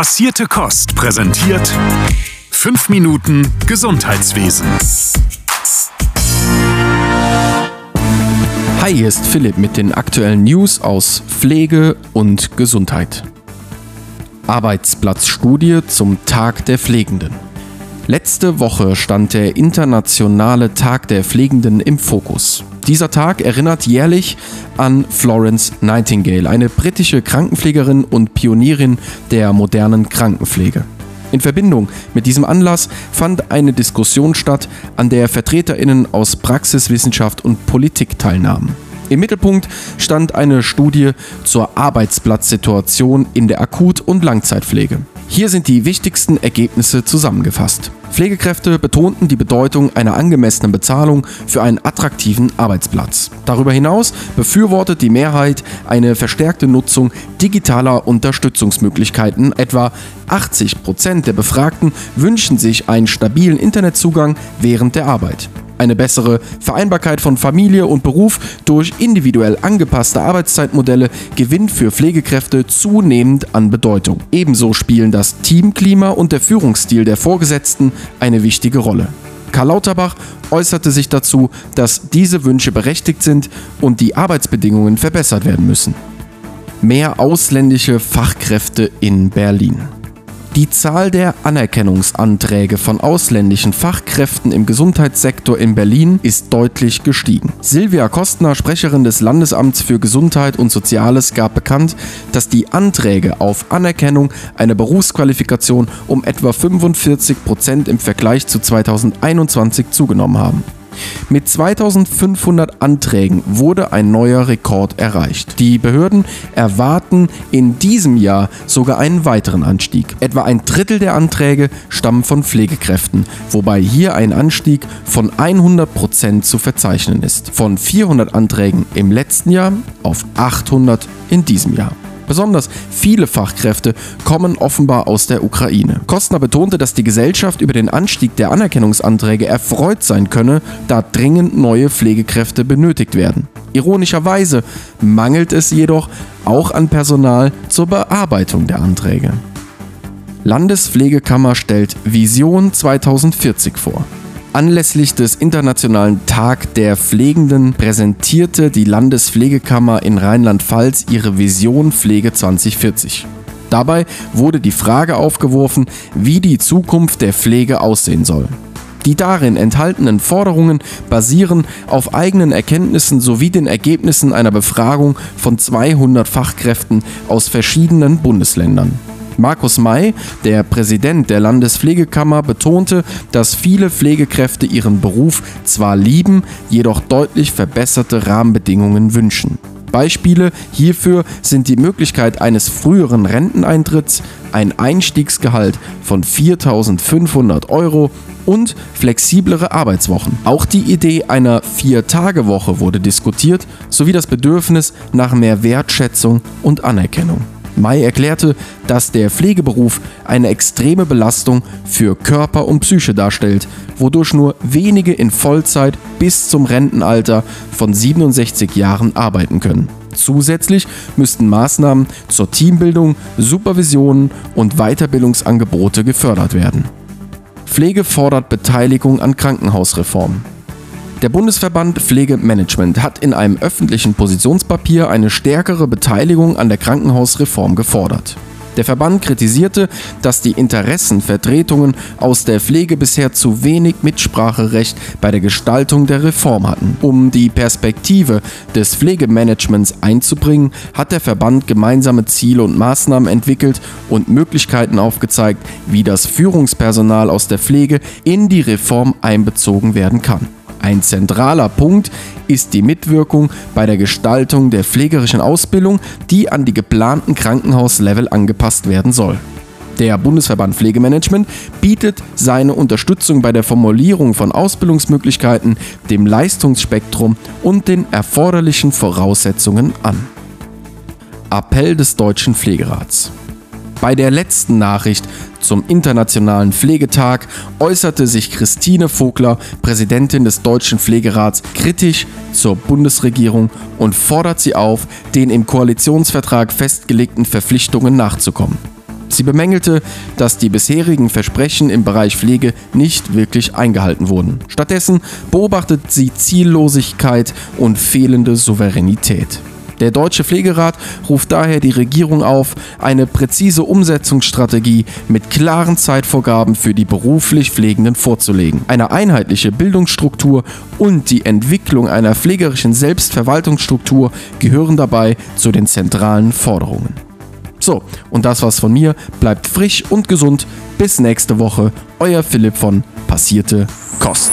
Passierte Kost präsentiert 5 Minuten Gesundheitswesen. Hi, hier ist Philipp mit den aktuellen News aus Pflege und Gesundheit. Arbeitsplatzstudie zum Tag der Pflegenden. Letzte Woche stand der internationale Tag der Pflegenden im Fokus. Dieser Tag erinnert jährlich an Florence Nightingale, eine britische Krankenpflegerin und Pionierin der modernen Krankenpflege. In Verbindung mit diesem Anlass fand eine Diskussion statt, an der Vertreterinnen aus Praxiswissenschaft und Politik teilnahmen. Im Mittelpunkt stand eine Studie zur Arbeitsplatzsituation in der Akut- und Langzeitpflege. Hier sind die wichtigsten Ergebnisse zusammengefasst. Pflegekräfte betonten die Bedeutung einer angemessenen Bezahlung für einen attraktiven Arbeitsplatz. Darüber hinaus befürwortet die Mehrheit eine verstärkte Nutzung digitaler Unterstützungsmöglichkeiten. Etwa 80 Prozent der Befragten wünschen sich einen stabilen Internetzugang während der Arbeit. Eine bessere Vereinbarkeit von Familie und Beruf durch individuell angepasste Arbeitszeitmodelle gewinnt für Pflegekräfte zunehmend an Bedeutung. Ebenso spielen das Teamklima und der Führungsstil der Vorgesetzten eine wichtige Rolle. Karl Lauterbach äußerte sich dazu, dass diese Wünsche berechtigt sind und die Arbeitsbedingungen verbessert werden müssen. Mehr ausländische Fachkräfte in Berlin. Die Zahl der Anerkennungsanträge von ausländischen Fachkräften im Gesundheitssektor in Berlin ist deutlich gestiegen. Silvia Kostner, Sprecherin des Landesamts für Gesundheit und Soziales, gab bekannt, dass die Anträge auf Anerkennung einer Berufsqualifikation um etwa 45 Prozent im Vergleich zu 2021 zugenommen haben. Mit 2500 Anträgen wurde ein neuer Rekord erreicht. Die Behörden erwarten in diesem Jahr sogar einen weiteren Anstieg. Etwa ein Drittel der Anträge stammen von Pflegekräften, wobei hier ein Anstieg von 100 Prozent zu verzeichnen ist. Von 400 Anträgen im letzten Jahr auf 800 in diesem Jahr. Besonders viele Fachkräfte kommen offenbar aus der Ukraine. Kostner betonte, dass die Gesellschaft über den Anstieg der Anerkennungsanträge erfreut sein könne, da dringend neue Pflegekräfte benötigt werden. Ironischerweise mangelt es jedoch auch an Personal zur Bearbeitung der Anträge. Landespflegekammer stellt Vision 2040 vor. Anlässlich des Internationalen Tag der Pflegenden präsentierte die Landespflegekammer in Rheinland-Pfalz ihre Vision Pflege 2040. Dabei wurde die Frage aufgeworfen, wie die Zukunft der Pflege aussehen soll. Die darin enthaltenen Forderungen basieren auf eigenen Erkenntnissen sowie den Ergebnissen einer Befragung von 200 Fachkräften aus verschiedenen Bundesländern. Markus May, der Präsident der Landespflegekammer, betonte, dass viele Pflegekräfte ihren Beruf zwar lieben, jedoch deutlich verbesserte Rahmenbedingungen wünschen. Beispiele hierfür sind die Möglichkeit eines früheren Renteneintritts, ein Einstiegsgehalt von 4.500 Euro und flexiblere Arbeitswochen. Auch die Idee einer Vier-Tage-Woche wurde diskutiert, sowie das Bedürfnis nach mehr Wertschätzung und Anerkennung. May erklärte, dass der Pflegeberuf eine extreme Belastung für Körper und Psyche darstellt, wodurch nur wenige in Vollzeit bis zum Rentenalter von 67 Jahren arbeiten können. Zusätzlich müssten Maßnahmen zur Teambildung, Supervisionen und Weiterbildungsangebote gefördert werden. Pflege fordert Beteiligung an Krankenhausreformen. Der Bundesverband Pflegemanagement hat in einem öffentlichen Positionspapier eine stärkere Beteiligung an der Krankenhausreform gefordert. Der Verband kritisierte, dass die Interessenvertretungen aus der Pflege bisher zu wenig Mitspracherecht bei der Gestaltung der Reform hatten. Um die Perspektive des Pflegemanagements einzubringen, hat der Verband gemeinsame Ziele und Maßnahmen entwickelt und Möglichkeiten aufgezeigt, wie das Führungspersonal aus der Pflege in die Reform einbezogen werden kann. Ein zentraler Punkt ist die Mitwirkung bei der Gestaltung der pflegerischen Ausbildung, die an die geplanten Krankenhauslevel angepasst werden soll. Der Bundesverband Pflegemanagement bietet seine Unterstützung bei der Formulierung von Ausbildungsmöglichkeiten, dem Leistungsspektrum und den erforderlichen Voraussetzungen an. Appell des Deutschen Pflegerats. Bei der letzten Nachricht zum Internationalen Pflegetag äußerte sich Christine Vogler, Präsidentin des Deutschen Pflegerats, kritisch zur Bundesregierung und fordert sie auf, den im Koalitionsvertrag festgelegten Verpflichtungen nachzukommen. Sie bemängelte, dass die bisherigen Versprechen im Bereich Pflege nicht wirklich eingehalten wurden. Stattdessen beobachtet sie Ziellosigkeit und fehlende Souveränität. Der Deutsche Pflegerat ruft daher die Regierung auf, eine präzise Umsetzungsstrategie mit klaren Zeitvorgaben für die beruflich Pflegenden vorzulegen. Eine einheitliche Bildungsstruktur und die Entwicklung einer pflegerischen Selbstverwaltungsstruktur gehören dabei zu den zentralen Forderungen. So, und das war's von mir. Bleibt frisch und gesund. Bis nächste Woche. Euer Philipp von Passierte Kost.